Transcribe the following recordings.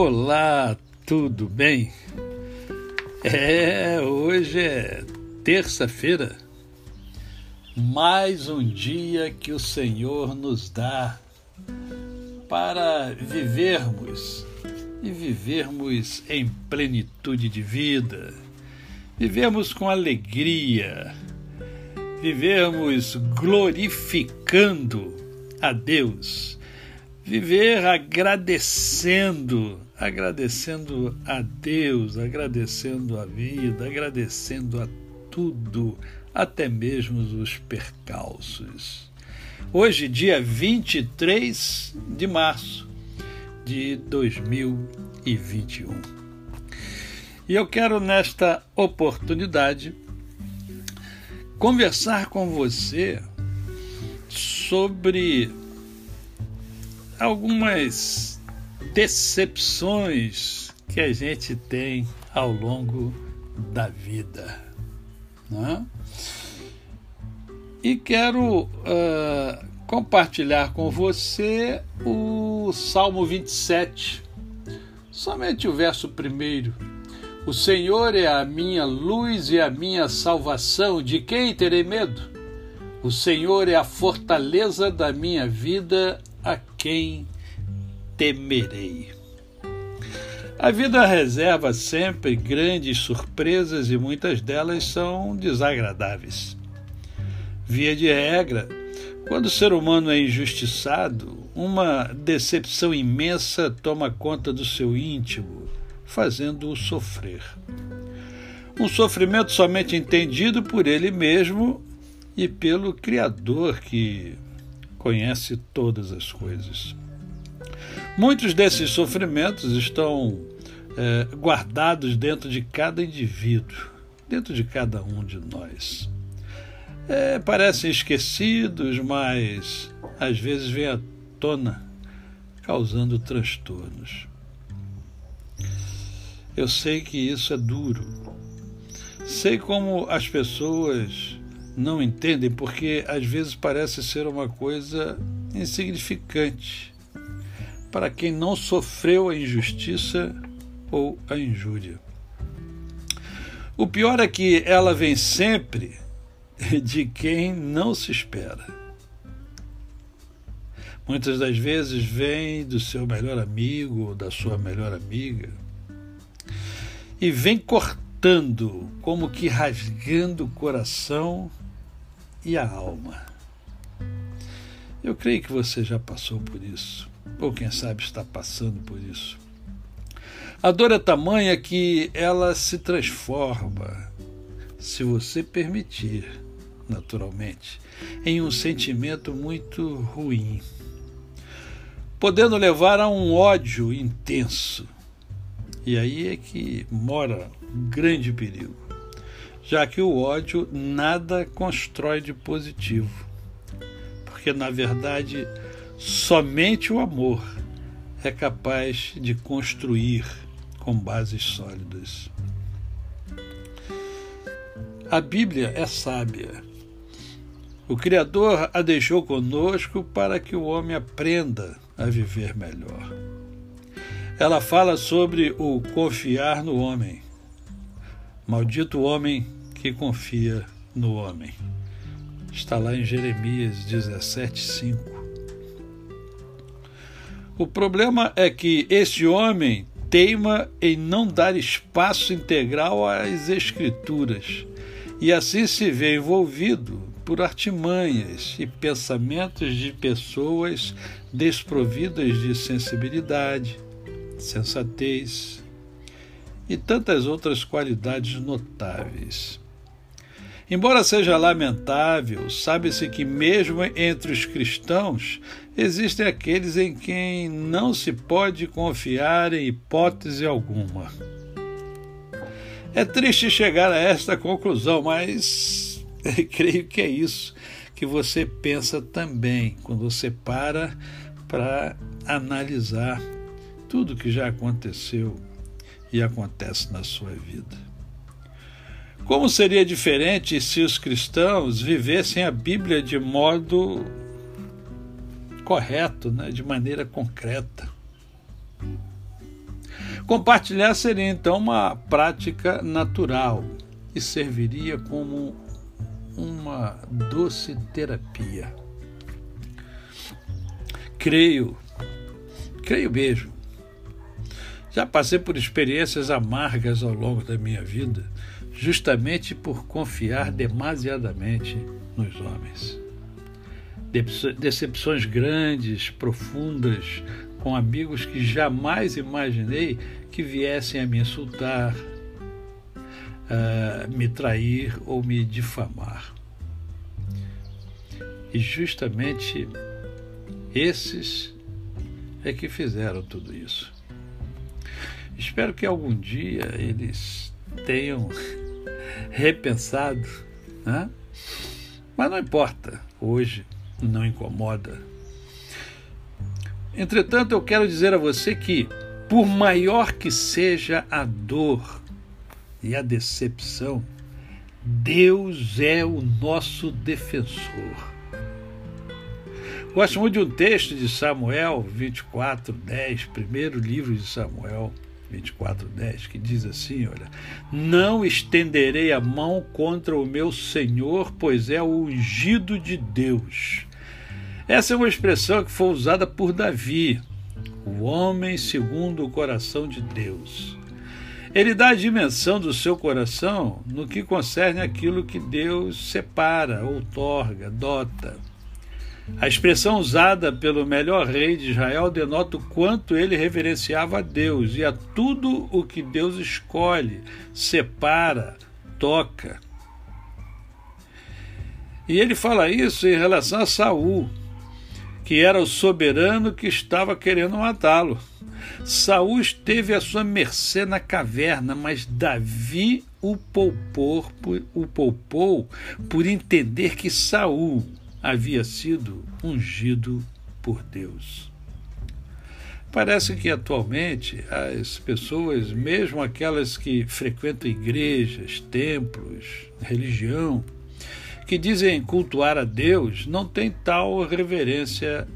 Olá, tudo bem? É, hoje é terça-feira, mais um dia que o Senhor nos dá para vivermos e vivermos em plenitude de vida, vivermos com alegria, vivermos glorificando a Deus. Viver agradecendo, agradecendo a Deus, agradecendo a vida, agradecendo a tudo, até mesmo os percalços. Hoje, dia 23 de março de 2021. E eu quero, nesta oportunidade, conversar com você sobre algumas decepções que a gente tem ao longo da vida. Né? E quero uh, compartilhar com você o Salmo 27, somente o verso primeiro. O Senhor é a minha luz e a minha salvação, de quem terei medo? O Senhor é a fortaleza da minha vida, a quem temerei. A vida reserva sempre grandes surpresas e muitas delas são desagradáveis. Via de regra, quando o ser humano é injustiçado, uma decepção imensa toma conta do seu íntimo, fazendo-o sofrer. Um sofrimento somente entendido por ele mesmo e pelo Criador que conhece todas as coisas. Muitos desses sofrimentos estão é, guardados dentro de cada indivíduo, dentro de cada um de nós. É, parecem esquecidos, mas às vezes vêm à tona, causando transtornos. Eu sei que isso é duro. Sei como as pessoas não entendem porque às vezes parece ser uma coisa insignificante para quem não sofreu a injustiça ou a injúria. O pior é que ela vem sempre de quem não se espera. Muitas das vezes vem do seu melhor amigo ou da sua melhor amiga e vem cortando, como que rasgando o coração e a alma. Eu creio que você já passou por isso, ou quem sabe está passando por isso. A dor é tamanha que ela se transforma, se você permitir, naturalmente, em um sentimento muito ruim, podendo levar a um ódio intenso. E aí é que mora um grande perigo já que o ódio nada constrói de positivo. Porque, na verdade, somente o amor é capaz de construir com bases sólidas. A Bíblia é sábia. O Criador a deixou conosco para que o homem aprenda a viver melhor. Ela fala sobre o confiar no homem. Maldito o homem que confia no homem. Está lá em Jeremias 17, 5. O problema é que esse homem teima em não dar espaço integral às Escrituras e assim se vê envolvido por artimanhas e pensamentos de pessoas desprovidas de sensibilidade, sensatez e tantas outras qualidades notáveis. Embora seja lamentável, sabe-se que, mesmo entre os cristãos, existem aqueles em quem não se pode confiar em hipótese alguma. É triste chegar a esta conclusão, mas creio que é isso que você pensa também quando você para para analisar tudo que já aconteceu e acontece na sua vida. Como seria diferente se os cristãos vivessem a Bíblia de modo correto, né? de maneira concreta? Compartilhar seria então uma prática natural e serviria como uma doce terapia. Creio, creio mesmo. Já passei por experiências amargas ao longo da minha vida, justamente por confiar demasiadamente nos homens. Decepções grandes, profundas, com amigos que jamais imaginei que viessem a me insultar, a me trair ou me difamar. E justamente esses é que fizeram tudo isso. Espero que algum dia eles tenham repensado, né? mas não importa, hoje não incomoda. Entretanto, eu quero dizer a você que, por maior que seja a dor e a decepção, Deus é o nosso defensor. Gosto muito de um texto de Samuel 24, 10, primeiro livro de Samuel 24, 10, que diz assim: Olha, não estenderei a mão contra o meu Senhor, pois é o ungido de Deus. Essa é uma expressão que foi usada por Davi, o homem segundo o coração de Deus. Ele dá a dimensão do seu coração no que concerne aquilo que Deus separa, outorga, dota. A expressão usada pelo melhor rei de Israel denota o quanto ele reverenciava a Deus e a tudo o que Deus escolhe, separa, toca. E ele fala isso em relação a Saul, que era o soberano que estava querendo matá-lo. Saul esteve à sua mercê na caverna, mas Davi o poupou, o poupou por entender que Saul havia sido ungido por Deus. Parece que atualmente as pessoas, mesmo aquelas que frequentam igrejas, templos, religião, que dizem cultuar a Deus, não têm tal reverência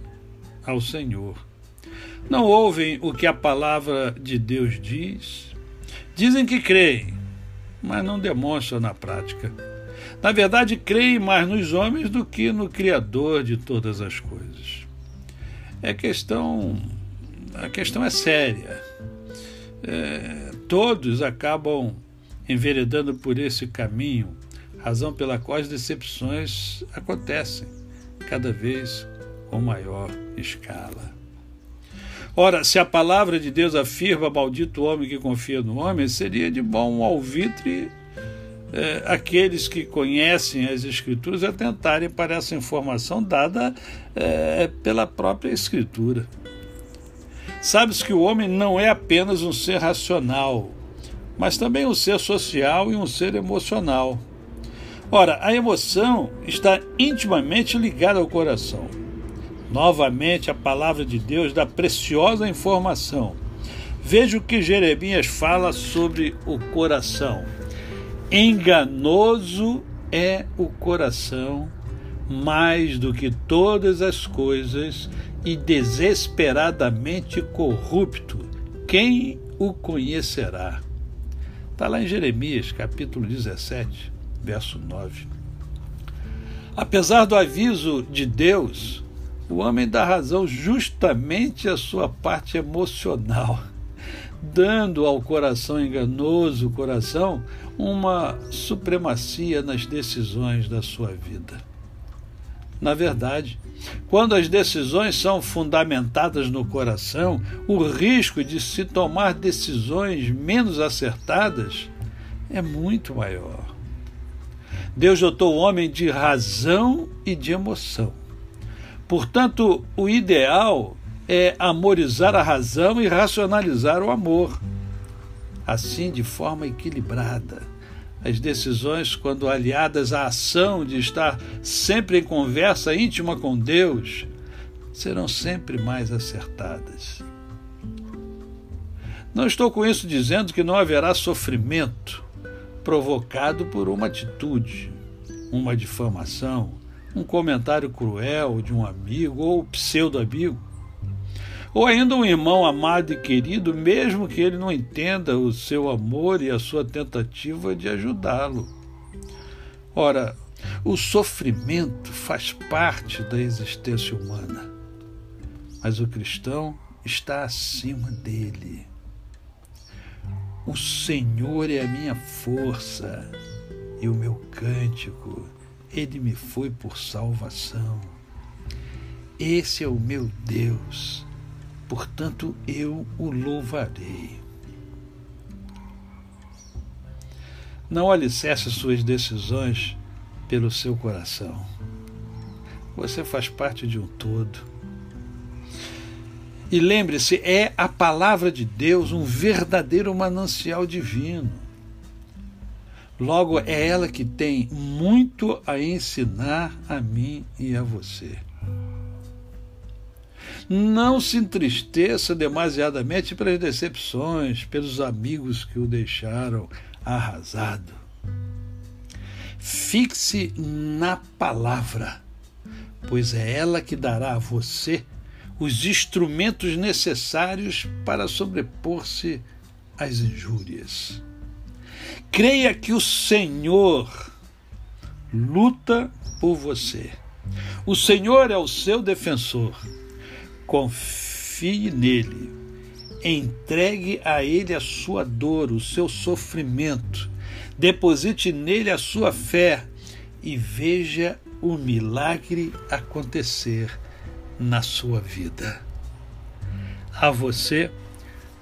ao Senhor. Não ouvem o que a palavra de Deus diz, dizem que creem, mas não demonstram na prática. Na verdade, creem mais nos homens do que no Criador de todas as coisas. É questão. A questão é séria. É, todos acabam enveredando por esse caminho, razão pela qual as decepções acontecem cada vez com maior escala. Ora, se a palavra de Deus afirma maldito homem que confia no homem, seria de bom alvitre é, aqueles que conhecem as Escrituras atentarem para essa informação dada é, pela própria Escritura. Sabe-se que o homem não é apenas um ser racional, mas também um ser social e um ser emocional. Ora, a emoção está intimamente ligada ao coração. Novamente, a palavra de Deus dá preciosa informação. Veja o que Jeremias fala sobre o coração. Enganoso é o coração mais do que todas as coisas e desesperadamente corrupto. Quem o conhecerá? Está lá em Jeremias, capítulo 17, verso 9. Apesar do aviso de Deus, o homem dá razão justamente à sua parte emocional dando ao coração enganoso, coração, uma supremacia nas decisões da sua vida. Na verdade, quando as decisões são fundamentadas no coração, o risco de se tomar decisões menos acertadas é muito maior. Deus dotou o homem de razão e de emoção. Portanto, o ideal é amorizar a razão e racionalizar o amor. Assim, de forma equilibrada. As decisões, quando aliadas à ação de estar sempre em conversa íntima com Deus, serão sempre mais acertadas. Não estou com isso dizendo que não haverá sofrimento provocado por uma atitude, uma difamação, um comentário cruel de um amigo ou pseudo-amigo. Ou ainda um irmão amado e querido, mesmo que ele não entenda o seu amor e a sua tentativa de ajudá-lo. Ora, o sofrimento faz parte da existência humana, mas o cristão está acima dele. O Senhor é a minha força e o meu cântico, ele me foi por salvação. Esse é o meu Deus, portanto eu o louvarei. Não alicerce suas decisões pelo seu coração. Você faz parte de um todo. E lembre-se, é a palavra de Deus um verdadeiro manancial divino. Logo, é ela que tem muito a ensinar a mim e a você. Não se entristeça demasiadamente pelas decepções, pelos amigos que o deixaram arrasado. Fixe na palavra, pois é ela que dará a você os instrumentos necessários para sobrepor-se às injúrias. Creia que o Senhor luta por você. O Senhor é o seu defensor. Confie nele. Entregue a ele a sua dor, o seu sofrimento. Deposite nele a sua fé e veja o milagre acontecer na sua vida. A você,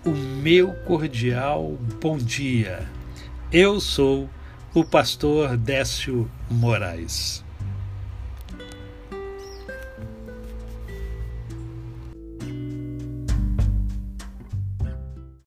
o meu cordial bom dia. Eu sou o pastor Décio Moraes.